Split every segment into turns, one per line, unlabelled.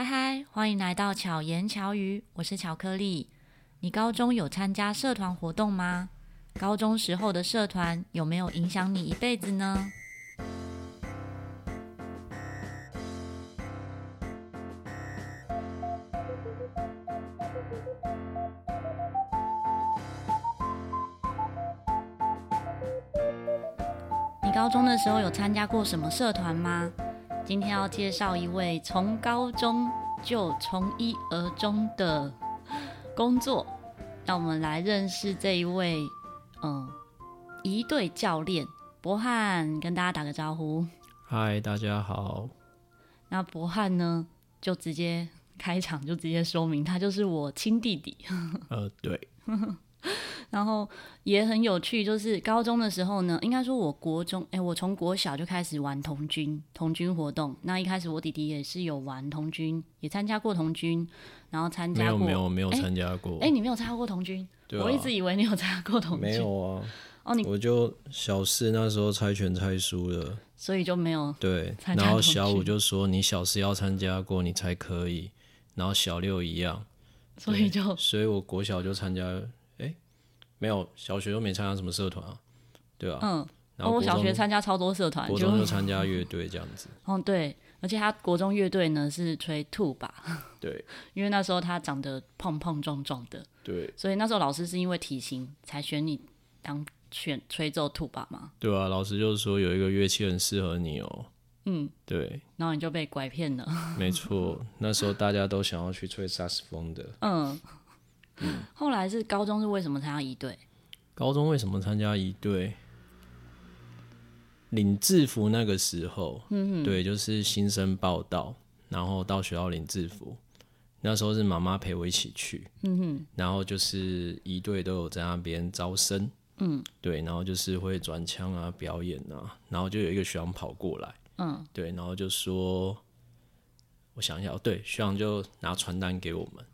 嗨嗨，欢迎来到巧言巧语，我是巧克力。你高中有参加社团活动吗？高中时候的社团有没有影响你一辈子呢？你高中的时候有参加过什么社团吗？今天要介绍一位从高中就从一而终的工作，让我们来认识这一位，嗯，一队教练博翰，跟大家打个招呼。
嗨，大家好。
那博翰呢，就直接开场，就直接说明，他就是我亲弟弟。
呃，对。
然后也很有趣，就是高中的时候呢，应该说我国中，哎，我从国小就开始玩童军，童军活动。那一开始我弟弟也是有玩童军，也参加过童军，然后参加过
没有没有没有参加过。
哎，你没有参加过童军？对啊，我一直以为你有参加过童军。
没有啊。哦，你我就小四那时候猜拳猜输了，
所以就没有
对。然后小五就说你小四要参加过你才可以，然后小六一样，
所以就
所以我国小就参加。没有，小学都没参加什么社团啊，对啊。
嗯，然后我小学参加超多社团，
国中就参加乐队这样子。
嗯，对，而且他国中乐队呢是吹兔吧？
对，
因为那时候他长得胖胖壮壮的，
对，
所以那时候老师是因为体型才选你当选吹奏兔吧吗？
对啊，老师就是说有一个乐器很适合你哦。
嗯，
对，
然后你就被拐骗了。
没错，那时候大家都想要去吹萨克斯风的。
嗯。嗯、后来是高中是为什么参加一队？
高中为什么参加一队？领制服那个时候，嗯，对，就是新生报到，然后到学校领制服。那时候是妈妈陪我一起去，嗯哼，然后就是一队都有在那边招生，嗯，对，然后就是会转枪啊、表演啊，然后就有一个学长跑过来，嗯，对，然后就说，我想一下，对，学长就拿传单给我们。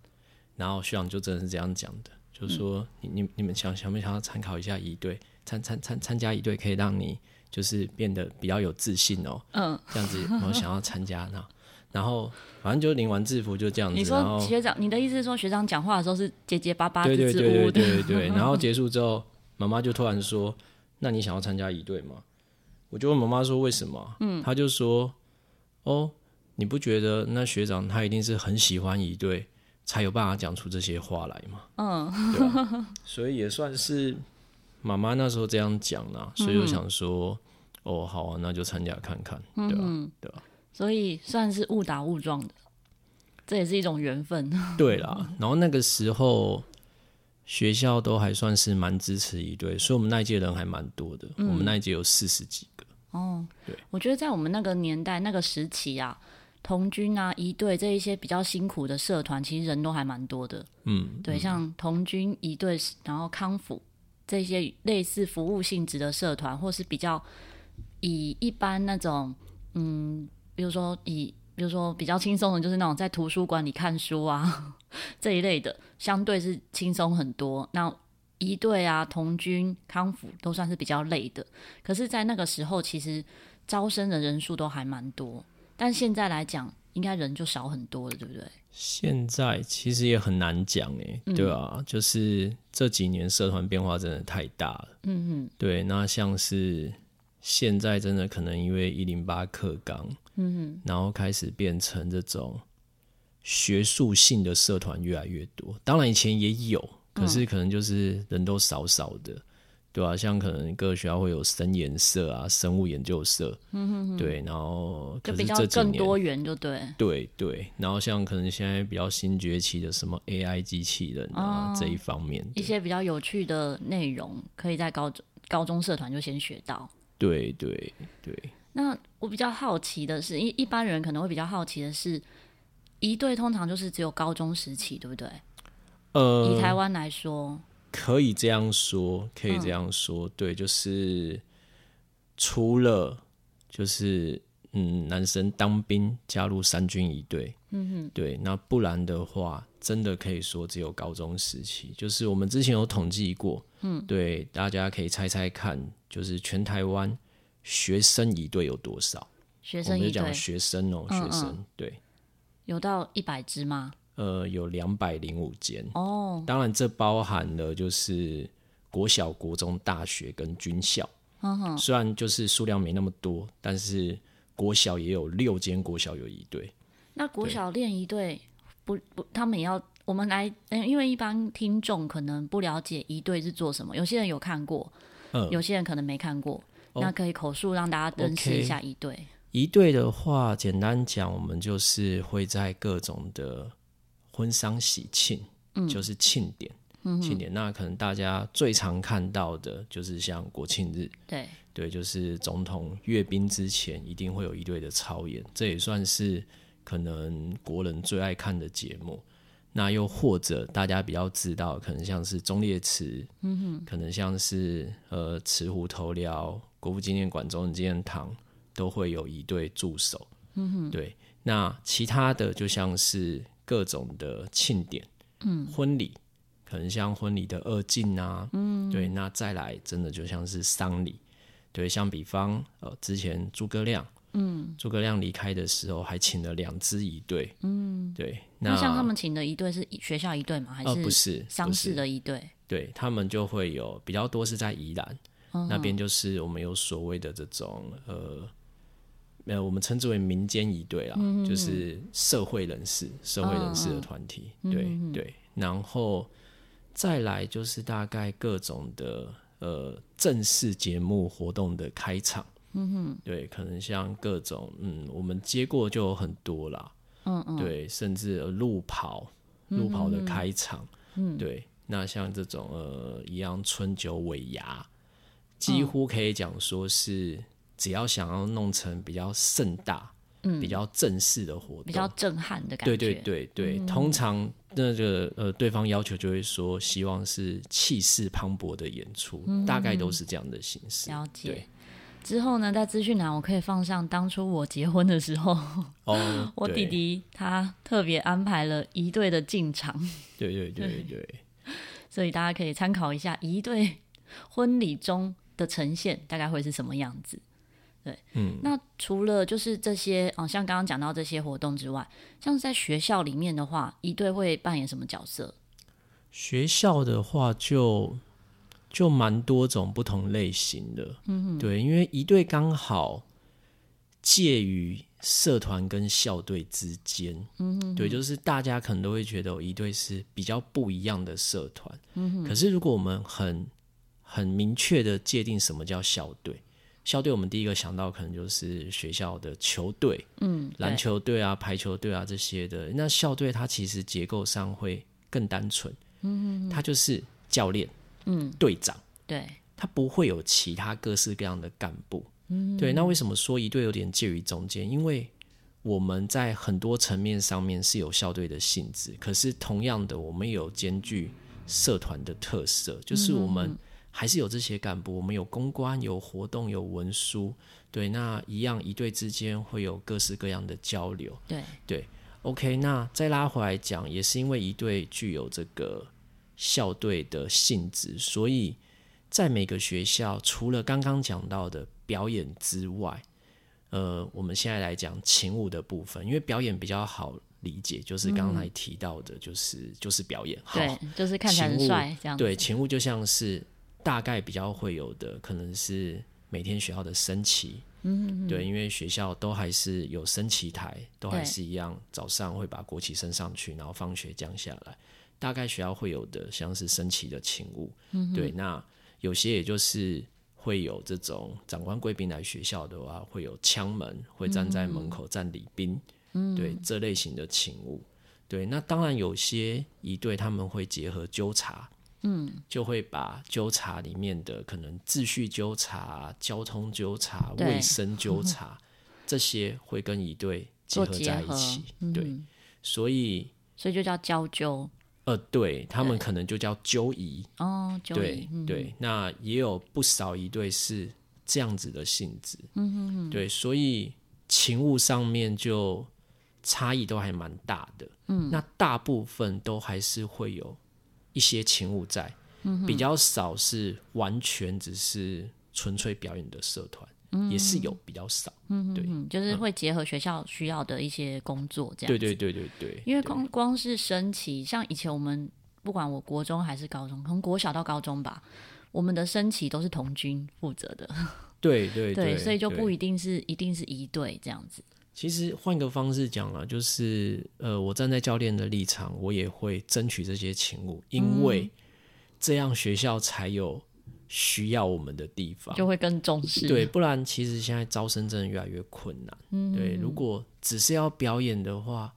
然后学长就真的是这样讲的，就是说你你你们想想不想要参考一下一队，参参参参加一队可以让你就是变得比较有自信哦。嗯，这样子然后想要参加那，然后反正就领完制服就这样子。
你说学长，你的意思是说学长讲话的时候是结结巴巴的，
对对对对对对。然后结束之后，妈妈就突然说：“那你想要参加一队吗？”我就问妈妈说：“为什么？”嗯，她就说：“哦，你不觉得那学长他一定是很喜欢一队？”才有办法讲出这些话来嘛？嗯，所以也算是妈妈那时候这样讲啦，所以我想说，嗯、哦，好啊，那就参加看看，对吧、对吧、啊？
所以算是误打误撞的，这也是一种缘分。
对啦，然后那个时候学校都还算是蛮支持一队，所以我们那一届人还蛮多的，嗯、我们那一届有四十几个。
哦，
对，
我觉得在我们那个年代、那个时期啊。童军啊，一队这一些比较辛苦的社团，其实人都还蛮多的。嗯，对，像童军、一队，然后康复这些类似服务性质的社团，或是比较以一般那种，嗯，比如说以，比如说比较轻松的，就是那种在图书馆里看书啊 这一类的，相对是轻松很多。那一队啊，童军、康复都算是比较累的。可是，在那个时候，其实招生的人数都还蛮多。但现在来讲，应该人就少很多了，对不对？
现在其实也很难讲哎，嗯、对啊，就是这几年社团变化真的太大了，嗯哼，对。那像是现在真的可能因为一零八课纲，嗯哼，然后开始变成这种学术性的社团越来越多。当然以前也有，可是可能就是人都少少的。嗯对啊，像可能各个学校会有生研社啊、生物研究社，嗯哼哼，对，然后
就比较更多元，就对，
对对。然后像可能现在比较新崛起的什么 AI 机器人啊、哦、这一方面，
一些比较有趣的内容，可以在高中高中社团就先学到。
对对对。
那我比较好奇的是，一一般人可能会比较好奇的是，一队通常就是只有高中时期，对不对？呃，以台湾来说。
可以这样说，可以这样说，嗯、对，就是除了就是嗯，男生当兵加入三军一队，嗯哼，对，那不然的话，真的可以说只有高中时期。就是我们之前有统计过，嗯，对，大家可以猜猜看，就是全台湾学生一队有多少？
学生一队，
我们就讲学生哦、喔，嗯嗯学生，对，
有到一百支吗？
呃，有两百零五间
哦。
当然，这包含了就是国小、国中、大学跟军校。虽然就是数量没那么多，但是国小也有六间国小有一队。
那国小练一队不不，他们也要我们来，嗯因为一般听众可能不了解一队是做什么，有些人有看过，嗯，有些人可能没看过。哦、那可以口述让大家认识一下一队。
一队的话，简单讲，我们就是会在各种的。婚丧喜庆，嗯，就是庆典，嗯，庆典。那可能大家最常看到的，就是像国庆日，
对，
对，就是总统阅兵之前，一定会有一队的操演，这也算是可能国人最爱看的节目。那又或者大家比较知道，可能像是忠烈祠，嗯哼，可能像是呃慈湖头寮、国父纪念馆、中正纪念堂，都会有一队驻守，嗯哼，对。那其他的就像是。各种的庆典，嗯，婚礼，可能像婚礼的二进啊，嗯，对，那再来真的就像是丧礼，对，像比方呃，之前诸葛亮，嗯，诸葛亮离开的时候还请了两支仪队，嗯，对，那，
像他们请的仪队是学校仪队吗？还是
不是。
丧事的仪队？
对他们就会有比较多是在宜兰、嗯、那边，就是我们有所谓的这种呃。没有，我们称之为民间一队啦，嗯、就是社会人士、社会人士的团体，嗯、对、嗯、对。然后再来就是大概各种的呃正式节目活动的开场，嗯哼，对，可能像各种嗯，我们接过就有很多啦，嗯嗯，对，甚至路跑、路跑的开场，嗯，对。那像这种呃一样春酒尾牙，几乎可以讲说是。只要想要弄成比较盛大、嗯、比较正式的活动，
比较震撼的感觉。
对对对对，嗯、通常那个呃，对方要求就会说，希望是气势磅礴的演出，嗯、大概都是这样的形式。
了解。之后呢，在资讯栏我可以放上当初我结婚的时候，
哦，
我弟弟他特别安排了一队的进场。
对对对对，对。
所以大家可以参考一下一队婚礼中的呈现，大概会是什么样子。对，嗯，那除了就是这些，哦，像刚刚讲到这些活动之外，像是在学校里面的话，一队会扮演什么角色？
学校的话就，就就蛮多种不同类型的，嗯哼，对，因为一队刚好介于社团跟校队之间，嗯哼，对，就是大家可能都会觉得一队是比较不一样的社团，嗯哼，可是如果我们很很明确的界定什么叫校队。校队，我们第一个想到可能就是学校的球队，嗯，篮球队啊、排球队啊这些的。那校队它其实结构上会更单纯，嗯，它就是教练，嗯，队长，
对，
它不会有其他各式各样的干部，嗯，对。那为什么说一队有点介于中间？因为我们在很多层面上面是有校队的性质，可是同样的，我们也有兼具社团的特色，就是我们。还是有这些干部，我们有公关、有活动、有文书，对，那一样一队之间会有各式各样的交流，
对
对。OK，那再拉回来讲，也是因为一队具有这个校队的性质，所以在每个学校，除了刚刚讲到的表演之外，呃，我们现在来讲勤务的部分，因为表演比较好理解，就是刚才提到的，就是、嗯、就是表演，好
对，就是看起来很帅这样。
对，勤务就像是。大概比较会有的，可能是每天学校的升旗，嗯，对，因为学校都还是有升旗台，都还是一样，早上会把国旗升上去，然后放学降下来。大概学校会有的，像是升旗的勤务，嗯，对，那有些也就是会有这种长官贵宾来学校的话，会有枪门，会站在门口站礼宾，嗯，对，这类型的勤务，对，那当然有些仪队他们会结合纠察。嗯，就会把纠察里面的可能秩序纠察、交通纠察、卫生纠察这些会跟一队结合在一起，对，嗯、所以
所以就叫交纠。
呃，对他们可能就叫纠仪
哦，
对、嗯、对，那也有不少一对是这样子的性质，嗯哼哼，对，所以勤务上面就差异都还蛮大的，嗯，那大部分都还是会有。一些勤务在，比较少是完全只是纯粹表演的社团，嗯，也是有比较少，
嗯，对，就是会结合学校需要的一些工作这样，
对对对对对，
因为光光是升旗，像以前我们不管我国中还是高中，从国小到高中吧，我们的升旗都是童军负责的，
对 对
对，所以就不一定是一定是一队这样子。
其实换个方式讲啊，就是呃，我站在教练的立场，我也会争取这些勤务，因为这样学校才有。需要我们的地方
就会更重视，
对，不然其实现在招生真的越来越困难。嗯，对，如果只是要表演的话，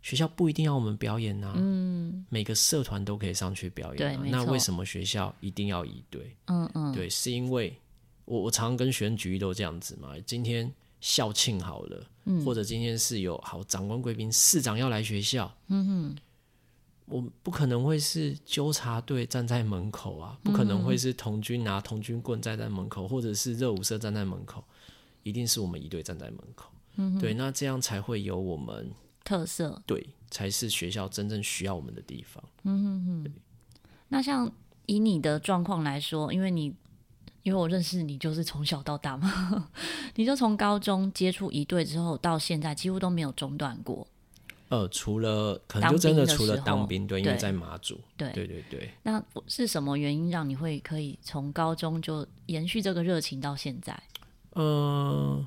学校不一定要我们表演啊。嗯，每个社团都可以上去表演啊。那为什么学校一定要一对？嗯嗯，对，是因为我我常常跟学生举例都这样子嘛。今天校庆好了，嗯，或者今天是有好长官贵宾、市长要来学校，嗯哼。我不可能会是纠察队站在门口啊，不可能会是童军拿童军棍站在门口，或者是热舞社站在门口，一定是我们一队站在门口。嗯，对，那这样才会有我们
特色，
对，才是学校真正需要我们的地方。
嗯哼哼。那像以你的状况来说，因为你因为我认识你，就是从小到大嘛，你就从高中接触一队之后到现在，几乎都没有中断过。
呃，除了可能就真的除了当兵，对，因为在马祖，对对对对。
那是什么原因让你会可以从高中就延续这个热情到现在？
嗯，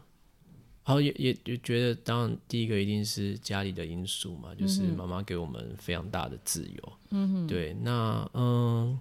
好，也也也觉得，当然第一个一定是家里的因素嘛，就是妈妈给我们非常大的自由。嗯哼，对，那嗯。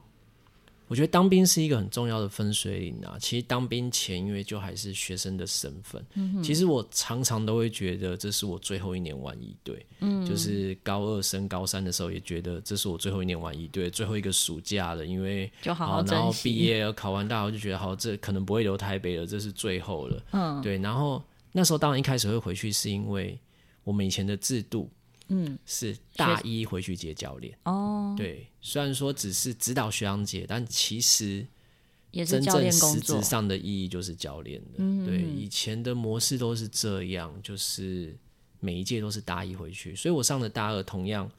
我觉得当兵是一个很重要的分水岭啊。其实当兵前，因为就还是学生的身份，嗯，其实我常常都会觉得这是我最后一年玩一队。嗯，就是高二升高三的时候，也觉得这是我最后一年玩一队，最后一个暑假了。因为
就好好
然后毕业考完大学就觉得好，这可能不会留台北了，这是最后了。嗯，对。然后那时候当然一开始会回去，是因为我们以前的制度。嗯，是大一回去接教练哦。对，虽然说只是指导学长姐，但其实真正实质上的意义就是教练的。嗯，对，以前的模式都是这样，就是每一届都是大一回去，所以我上的大二，同样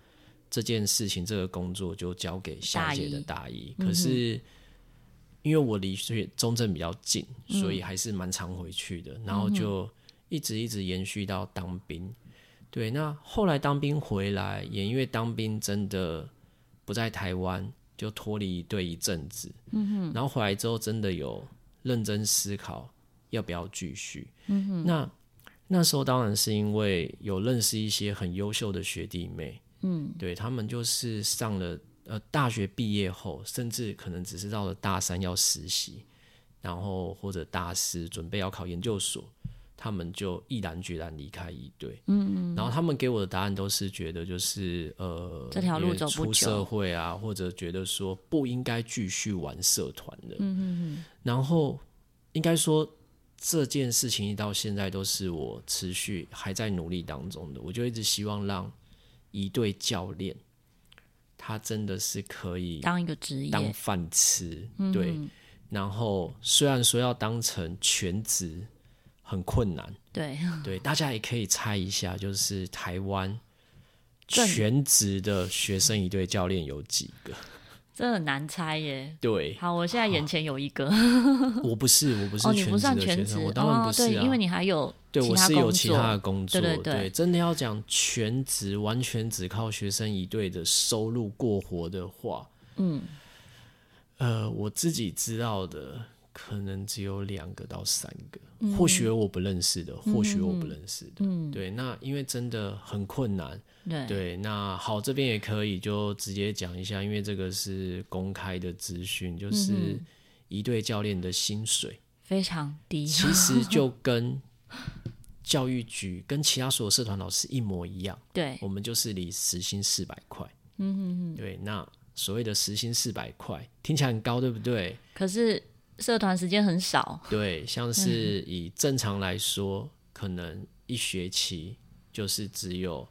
这件事情这个工作就交给下届的大一。可是因为我离学中正比较近，所以还是蛮常回去的，然后就一直一直延续到当兵。对，那后来当兵回来，也因为当兵真的不在台湾，就脱离队一阵子。嗯哼。然后回来之后，真的有认真思考要不要继续。嗯哼。那那时候当然是因为有认识一些很优秀的学弟妹。嗯。对，他们就是上了呃大学毕业后，甚至可能只是到了大三要实习，然后或者大四准备要考研究所。他们就毅然决然离开一队，嗯，然后他们给我的答案都是觉得就是呃，
这条路走不，
出社会啊，或者觉得说不应该继续玩社团的，嗯嗯，然后应该说这件事情一到现在都是我持续还在努力当中的，我就一直希望让一队教练他真的是可以
当一个职业。
当饭吃，对，然后虽然说要当成全职。很困难，
对
对，大家也可以猜一下，就是台湾全职的学生一队教练有几个？
这很难猜耶。
对，
好，我现在眼前有一个，
我不是，我不是全职的学生，我当然不是啊，
对，因为你还有
对，我是有其他的工作，
对对对，
对，真的要讲全职，完全只靠学生一队的收入过活的话，嗯，呃，我自己知道的。可能只有两个到三个，嗯、或许我不认识的，或许我不认识的。嗯，对，那因为真的很困难。对，对那好，这边也可以就直接讲一下，因为这个是公开的资讯，就是一队教练的薪水
非常低，
其实就跟教育局跟其他所有社团老师一模一样。
对，
我们就是离时薪四百块。嗯哼哼，对，那所谓的时薪四百块听起来很高，对不对？
可是。社团时间很少，
对，像是以正常来说，嗯、可能一学期就是只有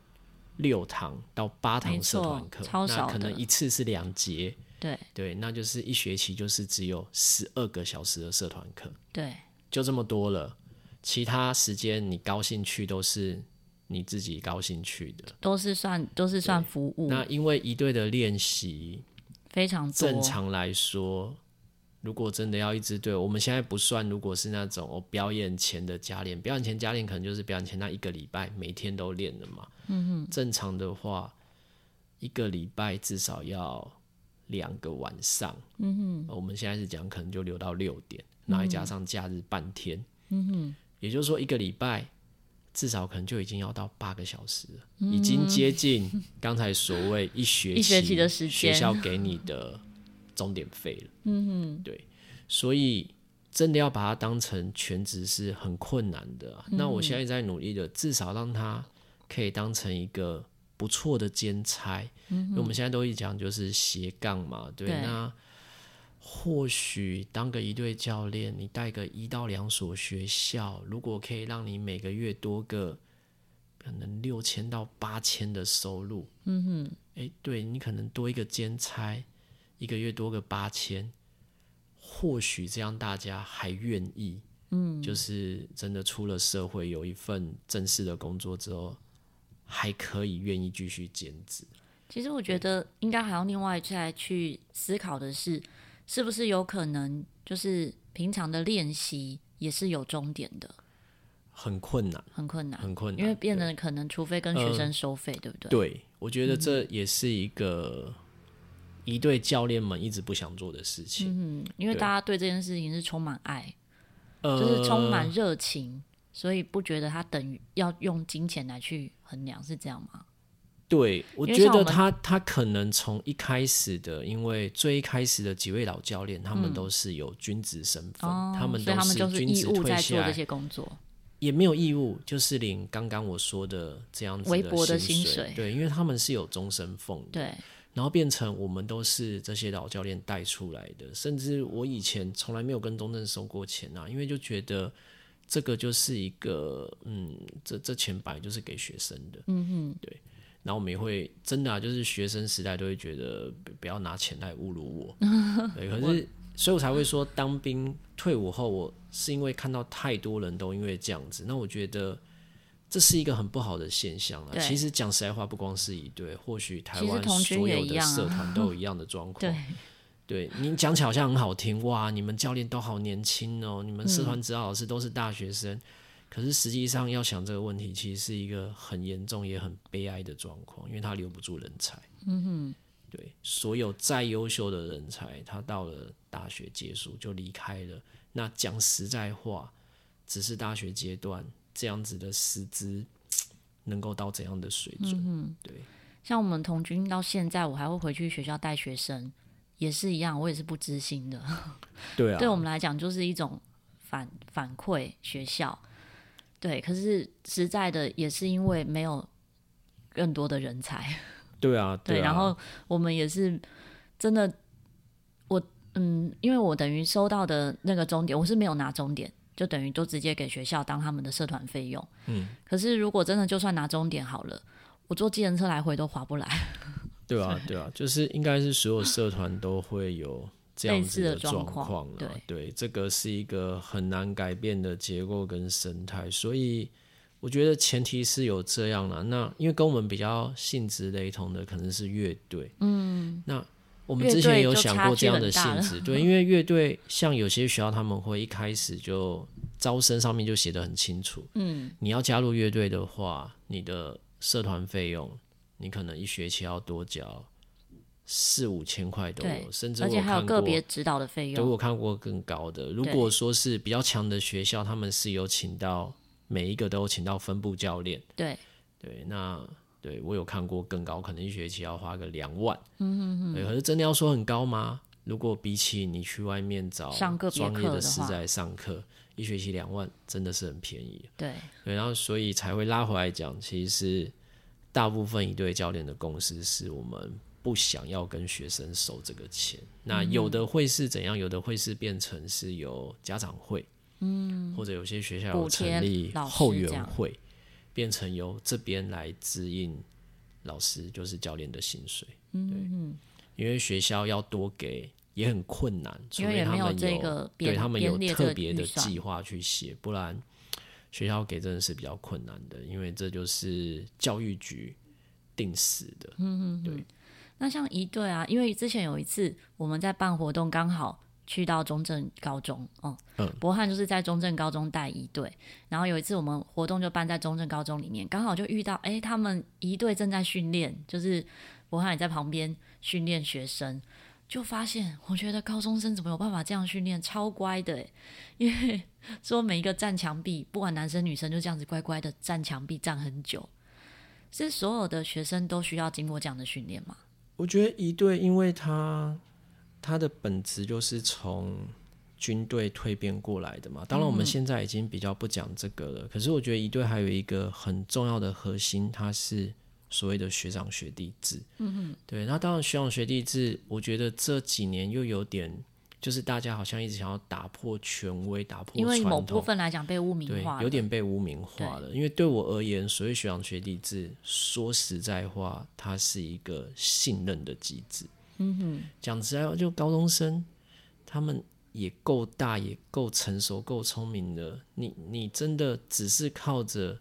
六堂到八堂社团课，
超少，
那可能一次是两节，
对。
对，那就是一学期就是只有十二个小时的社团课，
对，
就这么多了，其他时间你高兴去都是你自己高兴去的，
都是算都是算服务。
那因为一队的练习
非常多，
正常来说。如果真的要一支队，我们现在不算，如果是那种我表演前的加练，表演前加练可能就是表演前那一个礼拜每天都练的嘛。嗯哼，正常的话，一个礼拜至少要两个晚上。嗯哼，我们现在是讲可能就留到六点，然后加上假日半天。嗯哼，也就是说一个礼拜至少可能就已经要到八个小时了，嗯、已经接近刚才所谓一学期 一学期的时间学校给你的。钟点费了，嗯哼，对，所以真的要把它当成全职是很困难的啊。嗯。那我现在在努力的，至少让它可以当成一个不错的兼差。嗯哼。因为我们现在都一讲就是斜杠嘛，对。对。那或许当个一队教练，你带个一到两所学校，如果可以让你每个月多个可能六千到八千的收入，嗯哼，哎，对你可能多一个兼差。一个月多个八千，或许这样大家还愿意，嗯，就是真的出了社会有一份正式的工作之后，还可以愿意继续兼职。
其实我觉得应该还要另外再去思考的是，是不是有可能就是平常的练习也是有终点的？
很困难，
很困难，
很困难，
因为变得可能除非跟学生收费，呃、对不对？
对，我觉得这也是一个。仪队教练们一直不想做的事情，
嗯，因为大家对这件事情是充满爱，就是充满热情，呃，所以不觉得他等于要用金钱来去衡量，是这样吗？
对，我觉得他他可能从一开始的，因为最一开始的几位老教练，他们都是有君子身份，嗯，他们都是君子退下来这些工作，也没有义务，就是领刚刚我说的这样子的微薄的薪水，对，因为他们是有终身俸的，对。然后变成我们都是这些老教练带出来的，甚至我以前从来没有跟中正收过钱啊，因为就觉得这个就是一个，嗯，这这钱本来就是给学生的，嗯哼，对。然后我们也会真的啊，就是学生时代都会觉得不要拿钱来侮辱我，对。可是，所以我才会说，当兵退伍后，我是因为看到太多人都因为这样子，那我觉得。这是一个很不好的现象了。其实讲实在话，不光是一对，或许台湾所有的社团都有一样的状况。对，对你讲起来好像很好听，哇，你们教练都好年轻哦，你们社团指导老师都是大学生。嗯。可是实际上要想这个问题，其实是一个很严重也很悲哀的状况，因为他留不住人才。嗯哼，对，所有再优秀的人才，他到了大学结束就离开了。那讲实在话，只是大学阶段。这样子的师资能够到怎样的水准？嗯，对。
像我们童军到现在，我还会回去学校带学生，也是一样，我也是不知心的。
对啊，
对我们来讲就是一种反反馈学校。对，可是实在的也是因为没有更多的人才。
对啊，对啊，对。
然后我们也是真的，我嗯，因为我等于收到的那个终点，我是没有拿终点。就等于都直接给学校当他们的社团费用。嗯，可是如果真的就算拿终点好了，我坐计程车来回都划不来。
对啊，对啊，就是应该是所有社团都会有这样子的状况。对对，这个是一个很难改变的结构跟生态，所以我觉得前提是有这样了。那因为跟我们比较性质雷同的可能是乐队。嗯，那。我们之前有想过这样的性质，对，因为乐队像有些学校他们会一开始就招生上面就写的很清楚，嗯，你要加入乐队的话，你的社团费用你可能一学期要多交四五千块都有，甚至我而且还有个别指导的费用，对，我看过更高的。如果说是比较强的学校，他们是有请到每一个都有请到分部教练，对对，那。对，我有看过更高，可能一学期要花个两万。嗯嗯嗯。对，可是真的要说很高吗？如果比起你去外面找专业的师在上课，一学期两万真的是很便宜。对。对，然后所以才会拉回来讲，其实大部分一对教练的公司是我们不想要跟学生收这个钱。嗯、那有的会是怎样？有的会是变成是由家长会，嗯，或者有些学校有成立后援会。变成由这边来支应老师，就是教练的薪水。嗯嗯，因为学校要多给也很困难，除非他们有，有对他们有特别的计划去写，不然学校给真的是比较困难的，因为这就是教育局定死的。嗯嗯，对。
那像一队啊，因为之前有一次我们在办活动，刚好去到中正高中哦，嗯，博翰就是在中正高中带一队，然后有一次我们活动就办在中正高中里面，刚好就遇到，哎，他们一队正在训练，就是博翰也在旁边训练学生，就发现，我觉得高中生怎么有办法这样训练，超乖的，因为说每一个站墙壁，不管男生女生，就这样子乖乖的站墙壁站很久，是所有的学生都需要经过这样的训练吗？
我觉得一队，因为他。他的本质就是从军队蜕变过来的嘛。当然，我们现在已经比较不讲这个了。嗯、可是，我觉得一队还有一个很重要的核心，它是所谓的学长学弟制。嗯哼，对。那当然，学长学弟制，我觉得这几年又有点，就是大家好像一直想要打破权威，打破传统。
因为某部分来讲被污名化，
对，有点被污名化了。因为对我而言，所谓学长学弟制，说实在话，它是一个信任的机制。嗯哼，讲实在话，就高中生，他们也够大，也够成熟，够聪明的。你你真的只是靠着，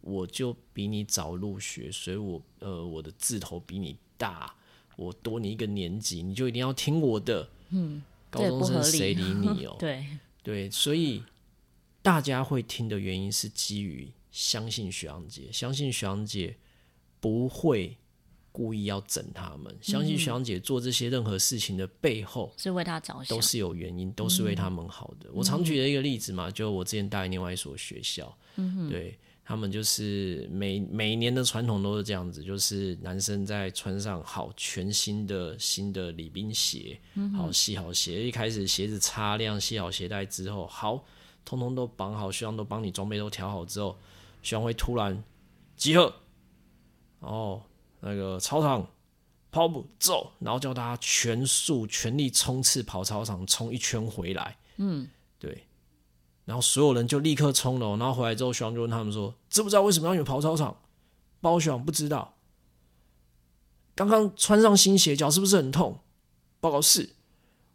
我就比你早入学，所以我呃我的字头比你大，我多你一个年级，你就一定要听我的。嗯，高中生谁理你 哦？
对
对，所以大家会听的原因是基于相信学长姐，相信学长姐不会。故意要整他们，相信学长姐做这些任何事情的背后
是为他着想，
都是有原因，都是为他们好的。嗯、我常举的一个例子嘛，就我之前带另外一所学校，嗯、对他们就是每每年的传统都是这样子，就是男生在穿上好全新的新的礼宾鞋，好系好鞋，一开始鞋子擦亮，系好鞋带之后，好，通通都绑好，学长都帮你装备都调好之后，学长会突然集合，哦。那个操场跑步走，然后叫大家全速全力冲刺跑操场，冲一圈回来。嗯，对。然后所有人就立刻冲了，然后回来之后，学长就问他们说：“知不知道为什么要你们跑操场？”包学长不知道。刚刚穿上新鞋，脚是不是很痛？报告是。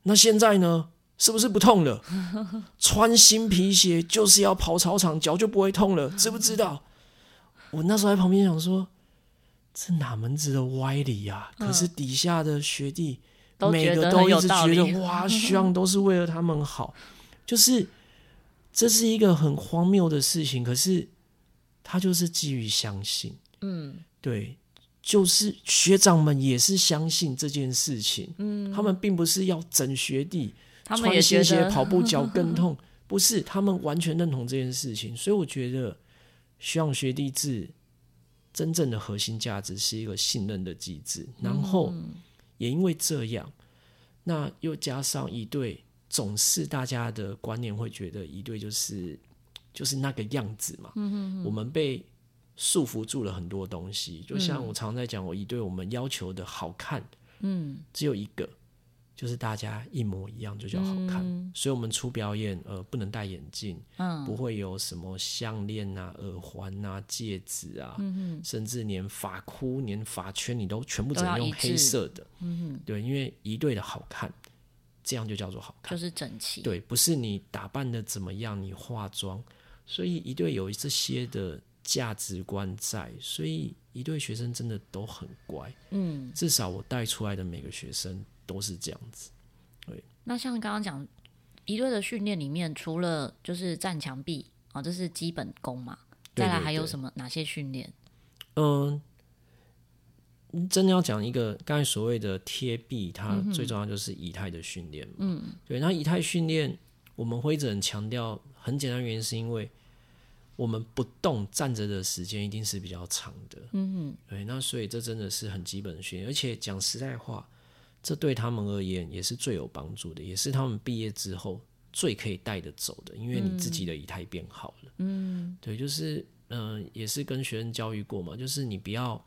那现在呢？是不是不痛了？穿新皮鞋就是要跑操场，脚就不会痛了，知不知道？我那时候在旁边想说。这哪门子的歪理呀、啊？嗯、可是底下的学弟每个都一直觉得哇，学长都是为了他们好，就是这是一个很荒谬的事情。可是他就是基于相信，嗯，对，就是学长们也是相信这件事情，嗯，他们并不是要整学弟，他们也穿新鞋跑步脚更痛，不是，他们完全认同这件事情。所以我觉得学长学弟制。真正的核心价值是一个信任的机制，然后也因为这样，那又加上一对，总是大家的观念会觉得一对就是就是那个样子嘛。我们被束缚住了很多东西，就像我常在讲，我一对我们要求的好看，嗯。只有一个。就是大家一模一样就叫好看，嗯、所以我们出表演，呃，不能戴眼镜，嗯，不会有什么项链啊、耳环啊、戒指啊，嗯、甚至连发箍、连发圈，你都全部只能用黑色的，嗯哼，对，因为一对的好看，这样就叫做好看，
就是整齐，
对，不是你打扮的怎么样，你化妆，所以一对有这些的价值观在，所以一对学生真的都很乖，嗯，至少我带出来的每个学生。都是这样子，对。
那像刚刚讲一队的训练里面，除了就是站墙壁啊、哦，这是基本功嘛。再来还有什么哪些训练？
嗯，真的要讲一个刚才所谓的贴壁，它最重要就是仪态的训练。嗯，对。那仪态训练，我们会一直很强调，很简单原因是因为我们不动站着的时间一定是比较长的。嗯哼，对。那所以这真的是很基本的训练，而且讲实在话。这对他们而言也是最有帮助的，也是他们毕业之后最可以带得走的，因为你自己的仪态变好了。嗯，对，就是嗯、呃，也是跟学生教育过嘛，就是你不要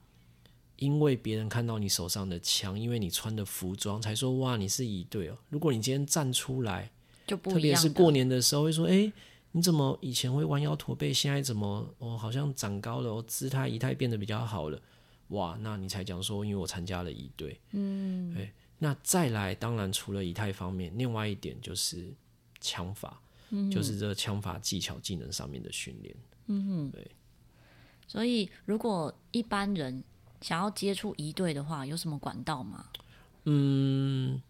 因为别人看到你手上的枪，因为你穿的服装，才说哇你是一队哦。如果你今天站出来，就不，特别是过年的时候会说，哎，你怎么以前会弯腰驼背，现在怎么哦好像长高了，哦，姿态仪态变得比较好了，哇，那你才讲说，因为我参加了一队。嗯，对。那再来，当然除了仪态方面，另外一点就是枪法，嗯、就是这枪法技巧技能上面的训练。嗯哼，对。
所以，如果一般人想要接触仪队的话，有什么管道吗？
嗯，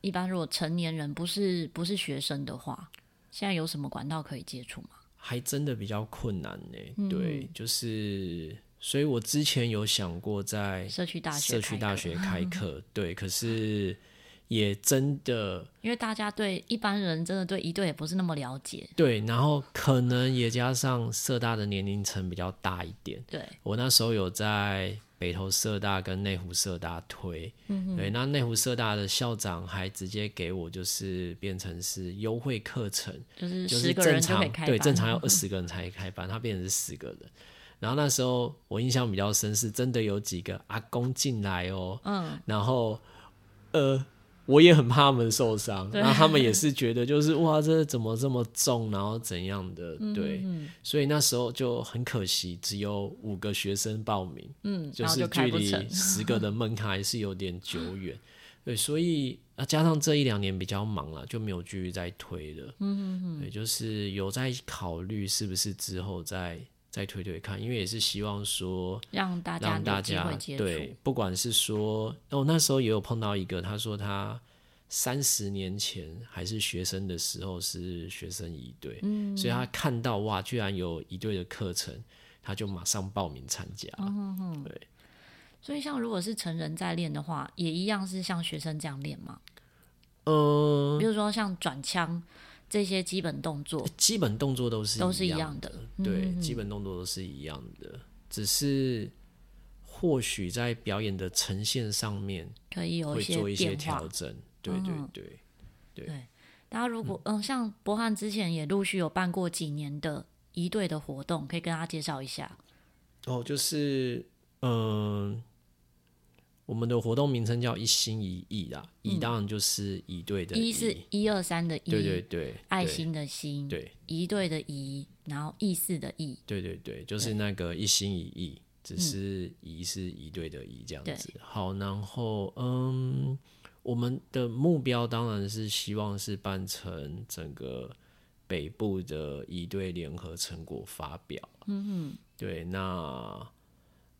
一般如果成年人不是不是学生的话，现在有什么管道可以接触吗？
还真的比较困难呢。嗯、对，就是，所以我之前有想过在
社区大学
社区大学开课，对，可是。也真的，
因为大家对一般人真的对一队也不是那么了解。
对，然后可能也加上社大的年龄层比较大一点。
对，
我那时候有在北投社大跟内湖社大推，嗯，对，那内湖社大的校长还直接给我就是变成是优惠课程，
就是十个人就可以开班，
对，正常要 二十个人才开班，他变成是十个人。然后那时候我印象比较深，是真的有几个阿公进来哦，嗯，然后呃。我也很怕他们受伤，然后他们也是觉得就是哇，这怎么这么重，然后怎样的，对，嗯、所以那时候就很可惜，只有五个学生报名，嗯，就是距离十个的门槛还是有点久 远，对，所以啊，加上这一两年比较忙了，就没有继续再推了，嗯嗯，嗯，也，就是有在考虑是不是之后再再推推看，因为也是希望说
让大家让大家
对，不管是说哦，那时候也有碰到一个，他说他三十年前还是学生的时候是学生一队，嗯，所以他看到哇，居然有一队的课程，他就马上报名参加，嗯哼，对。
所以像如果是成人在练的话，也一样是像学生这样练吗？
呃，
比如说像转枪。这些基本动作，
基本动作都是
都是一样的，
对，嗯、基本动作都是一样的，只是或许在表演的呈现上面
可以有
会做一些调整，对对对
嗯。对，对。大家如果嗯、呃，像博翰之前也陆续有办过几年的一队的活动，可以跟大家介绍一下。
哦，就是嗯。呃我们的活动名称叫一心一意啦，一、嗯、当然就是一队的仪，
一是一二三的一，
对对对，
爱心的心，
对，
一队的一，然后意思的意，
对对对，就是那个一心一意，只是一是一队的一这样子。嗯、好，然后嗯，我们的目标当然是希望是办成整个北部的一队联合成果发表。嗯哼，对，那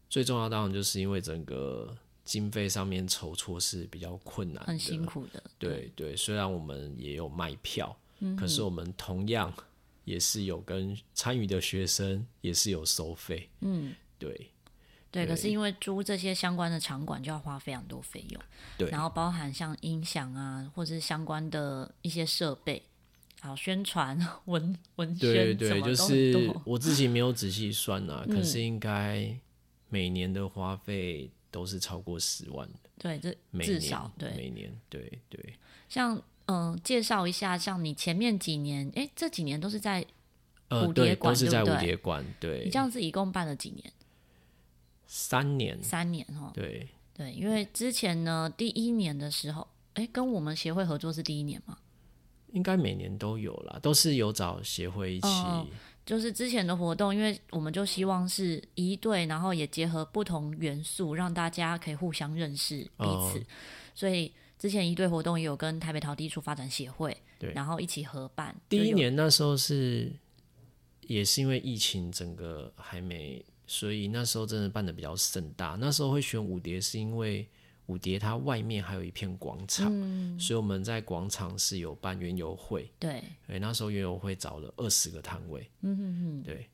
最重要当然就是因为整个。经费上面筹措是比较困难的，
很辛苦的。
对对，虽然我们也有卖票，嗯、可是我们同样也是有跟参与的学生也是有收费。嗯，
对对。可是因为租这些相关的场馆就要花非常多费用，对，然后包含像音响啊，或者是相关的一些设备，还有宣传文文宣，对对，
就是我自己没有仔细算啊，嗯、可是应该每年的花费。都是超过十万的，
对，这至少对
每年，对对。
像嗯、呃，介绍一下，像你前面几年，哎，这几年都是在
蝴蝶馆，都是在蝴蝶馆，对。
你这样子一共办了几年？
三年，
三年哈。
对
对，因为之前呢，第一年的时候，哎，跟我们协会合作是第一年吗？
应该每年都有啦，都是有找协会一起。哦
就是之前的活动，因为我们就希望是一对，然后也结合不同元素，让大家可以互相认识彼此。哦、所以之前一对活动也有跟台北陶艺术发展协会，对，然后一起合办。
第一年那时候是，也是因为疫情整个还没，所以那时候真的办的比较盛大。那时候会选五蝶，是因为。舞蝶它外面还有一片广场，嗯、所以我们在广场是有办园游会。
对，
对，那时候园游会找了二十个摊位。嗯哼哼，对，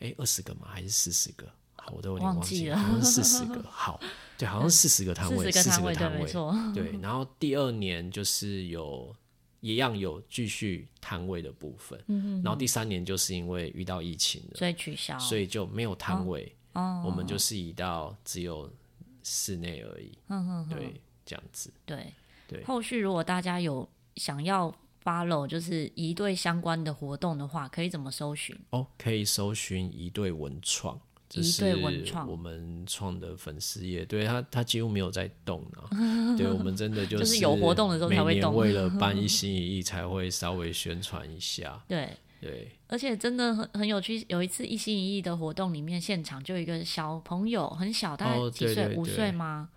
哎，二十个吗？还是四十个？好，我都有点忘记了，好像四十个。好，对，好像四十个摊位，四十个摊位。对，然后第二年就是有一样有继续摊位的部分。嗯哼哼，然后第三年就是因为遇到疫情了，
所以取消，
所以就没有摊位。哦，我们就是移到只有。室内而已，嗯哼哼，对，这样子，
对对。后续如果大家有想要 follow 就是一对相关的活动的话，可以怎么搜寻？
哦，可以搜寻一对文创，仪队文创，我们创的粉丝页，对他，他几乎没有在动啊。对，我们真的 就是
有活动的时候才会动，
为了 办一心一意才会稍微宣传一下。
对。
对，
而且真的很很有趣。有一次一心一意的活动里面，现场就有一个小朋友，很小，大概几岁？五岁吗？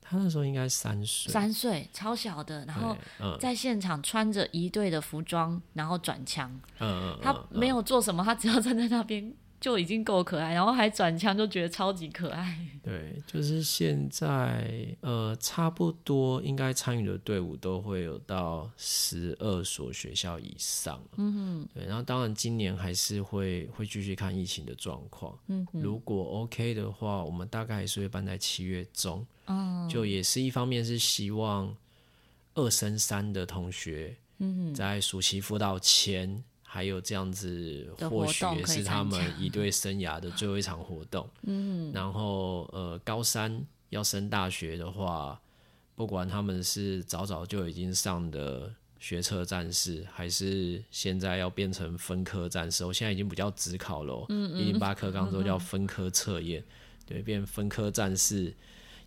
他那时候应该三岁，
三岁，超小的。然后在现场穿着一队的服装，然后转枪。嗯，他没有做什么，他只要站在那边就已经够可爱，然后还转枪就觉得超级可爱。
对，就是现在呃，差不多应该参与的队伍都会有到十二所学校以上。嗯哼，对，然后当然今年还是会会继续看疫情的状况。嗯哼，如果 OK 的话，我们大概还是会办在七月中。嗯，就也是一方面是希望二升三的同学，嗯，在暑期辅导前。还有这样子，或许也是他们一队生涯的最后一场活动。嗯，然后呃，高三要升大学的话，不管他们是早早就已经上的学车战士，还是现在要变成分科战士，我现在已经不叫职考了，一零八课纲都叫分科测验，对，变分科战士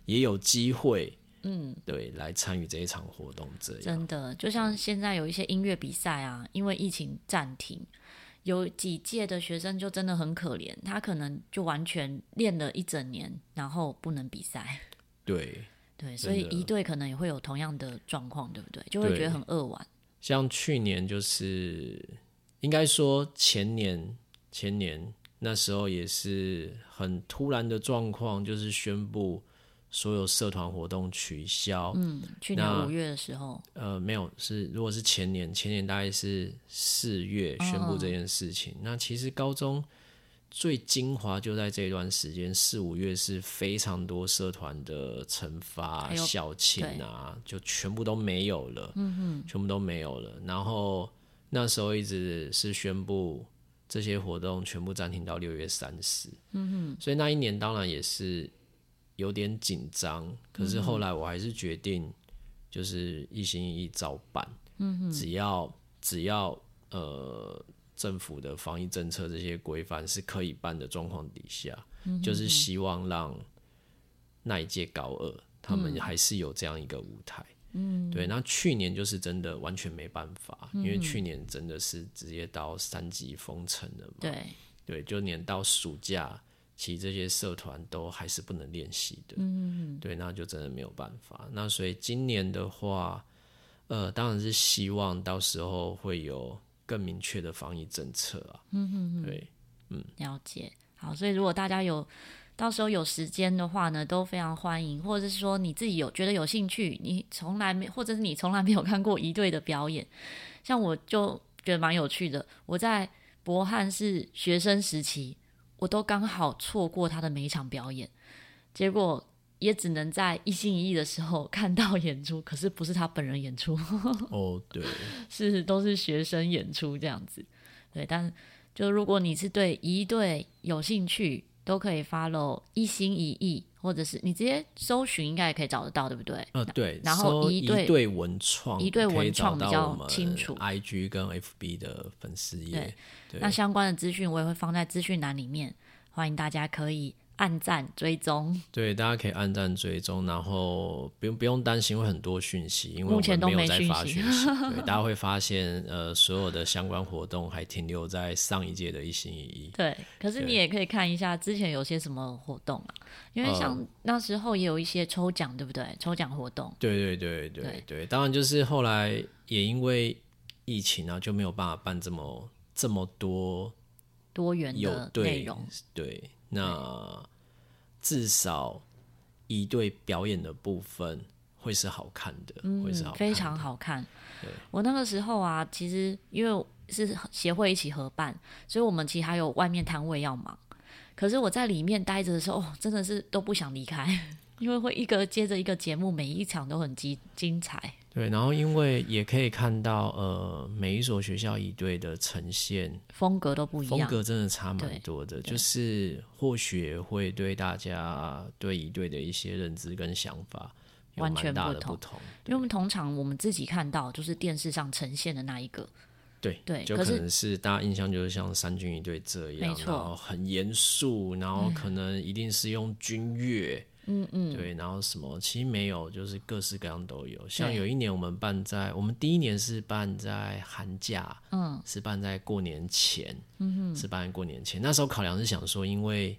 也有机会。嗯，对，来参与这一场活动，这样
真的就像现在有一些音乐比赛啊，因为疫情暂停，有几届的学生就真的很可怜，他可能就完全练了一整年，然后不能比赛。
对
对，所以一队可能也会有同样的状况，对不对？就会觉得很扼腕。
像去年就是，应该说前年，前年那时候也是很突然的状况，就是宣布。所有社团活动取消。
嗯，去年五月的时候，
呃，没有，是如果是前年，前年大概是四月宣布这件事情。哦、那其实高中最精华就在这一段时间，四五月是非常多社团的惩罚、校庆啊，就全部都没有了。嗯哼，全部都没有了。然后那时候一直是宣布这些活动全部暂停到六月三十。嗯哼，所以那一年当然也是。有点紧张，可是后来我还是决定，就是一心一意照办。嗯，只要只要呃政府的防疫政策这些规范是可以办的状况底下，嗯，就是希望让那一届高二他们还是有这样一个舞台。嗯，对。那去年就是真的完全没办法，因为去年真的是直接到三级封城了嘛。
对
对，就连到暑假。其实这些社团都还是不能练习的，嗯，对，那就真的没有办法。那所以今年的话，呃，当然是希望到时候会有更明确的防疫政策啊，嗯嗯对，嗯，
了解。好，所以如果大家有到时候有时间的话呢，都非常欢迎，或者是说你自己有觉得有兴趣，你从来没，或者是你从来没有看过一队的表演，像我就觉得蛮有趣的。我在博汉是学生时期。我都刚好错过他的每一场表演，结果也只能在一心一意的时候看到演出，可是不是他本人演出。
哦，对，
是都是学生演出这样子。对，但就如果你是对一队有兴趣，都可以 follow 一心一意，或者是你直接搜寻，应该也可以找得到，对不对？
呃，对。
然后仪队
仪队文创，
一对文创比较清楚
，IG 跟 FB 的粉丝页。
对。那相关的资讯我也会放在资讯栏里面，欢迎大家可以按赞追踪。
对，大家可以按赞追踪，然后不用不用担心会很多讯息，因为我们没有在发讯息。对，大家会发现，呃，所有的相关活动还停留在上一届的一心一意。
对，可是你也可以看一下之前有些什么活动啊，因为像那时候也有一些抽奖，对不对？抽奖活动。
对对对对对，对，当然就是后来也因为疫情啊，就没有办法办这么。这么多
多元的内容，
对，那至少一对表演的部分会是好看的，嗯、会是好看，
非常好看。我那个时候啊，其实因为是协会一起合办，所以我们其实还有外面摊位要忙。可是我在里面待着的时候，哦，真的是都不想离开，因为会一个接着一个节目，每一场都很精精彩。
对，然后因为也可以看到，呃，每一所学校一队的呈现
风格都不一样，
风格真的差蛮多的。就是或许会对大家对一队的一些认知跟想法有蛮大的不同，
完全不同。因为我们通常我们自己看到就是电视上呈现的那一个，
对
对，
就可能是大家印象就是像三军一队这样，然后很严肃，然后可能一定是用军乐。嗯嗯，对，然后什么其实没有，就是各式各样都有。像有一年我们办在，我们第一年是办在寒假，嗯，是办在过年前，嗯哼，是办在过年前。那时候考量是想说，因为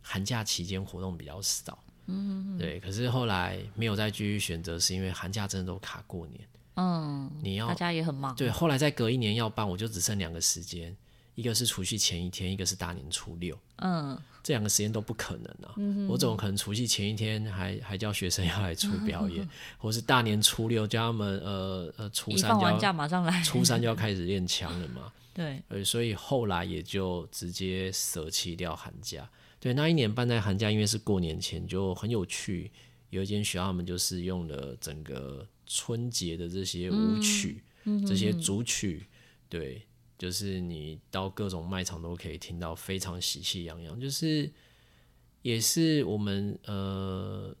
寒假期间活动比较少，嗯哼，对。可是后来没有再继续选择，是因为寒假真的都卡过年，嗯，你要大
家也很忙，
对。后来再隔一年要办，我就只剩两个时间，一个是除夕前一天，一个是大年初六。嗯，这两个时间都不可能啊。嗯、我怎么可能除夕前一天还还叫学生要来出 表演，嗯、或是大年初六叫他们呃呃初三就要
马上来，
初三就要开始练枪了嘛？
对，
所以后来也就直接舍弃掉寒假。对，那一年办在寒假，因为是过年前，就很有趣。有一间学校，他们就是用了整个春节的这些舞曲、嗯、这些主曲，对，就是你到各种卖场都可以听到，非常喜气洋洋。就是也是我们呃，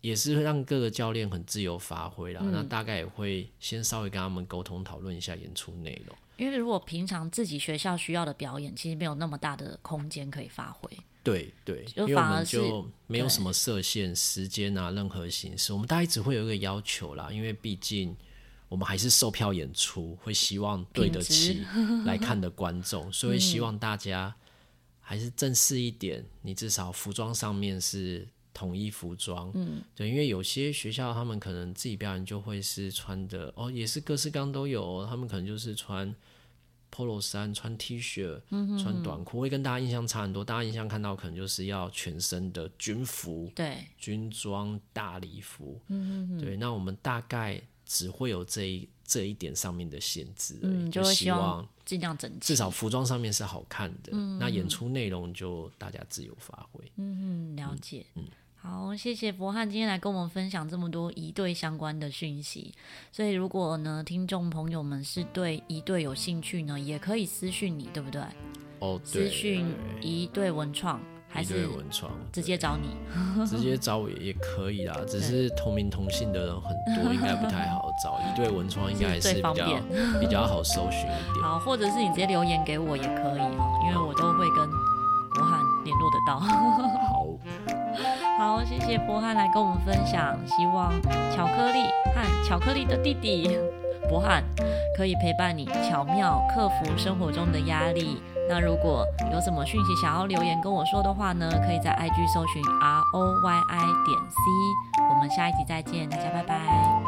也是让各个教练很自由发挥啦。嗯、那大概也会先稍微跟他们沟通讨论一下演出内容，
因为如果平常自己学校需要的表演，其实没有那么大的空间可以发挥。
对对，因为我们就没有什么设限时间啊，任何形式，我们大概只会有一个要求啦，因为毕竟我们还是售票演出，会希望对得起来看的观众，所以希望大家还是正式一点，你至少服装上面是统一服装，嗯，对，因为有些学校他们可能自己表演就会是穿的哦，也是各式各样都有，他们可能就是穿。polo 衫穿 T 恤，穿短裤，会跟大家印象差很多。大家印象看到可能就是要全身的军服，
对，
军装大礼服，嗯，对。那我们大概只会有这一这一点上面的限制而已，嗯，
就希望尽量整齐，
至少服装上面是好看的。嗯，那演出内容就大家自由发挥。
嗯，了解。嗯。好，谢谢博翰今天来跟我们分享这么多一队相关的讯息。所以，如果呢，听众朋友们是对一队有兴趣呢，也可以私讯你，对不对？
哦，
私讯一队文创还是
文创
直接找你？
直接找我也可以啦，只是同名同姓的人很多，应该不太好找。一对文创应该还是比较 比较好搜寻一点。
好，或者是你直接留言给我也可以哈，因为我都会跟博翰联络得到。好。好，谢谢博翰来跟我们分享，希望巧克力和巧克力的弟弟博翰可以陪伴你，巧妙克服生活中的压力。那如果有什么讯息想要留言跟我说的话呢，可以在 IG 搜寻 R O Y I 点 C。我们下一集再见，大家拜拜。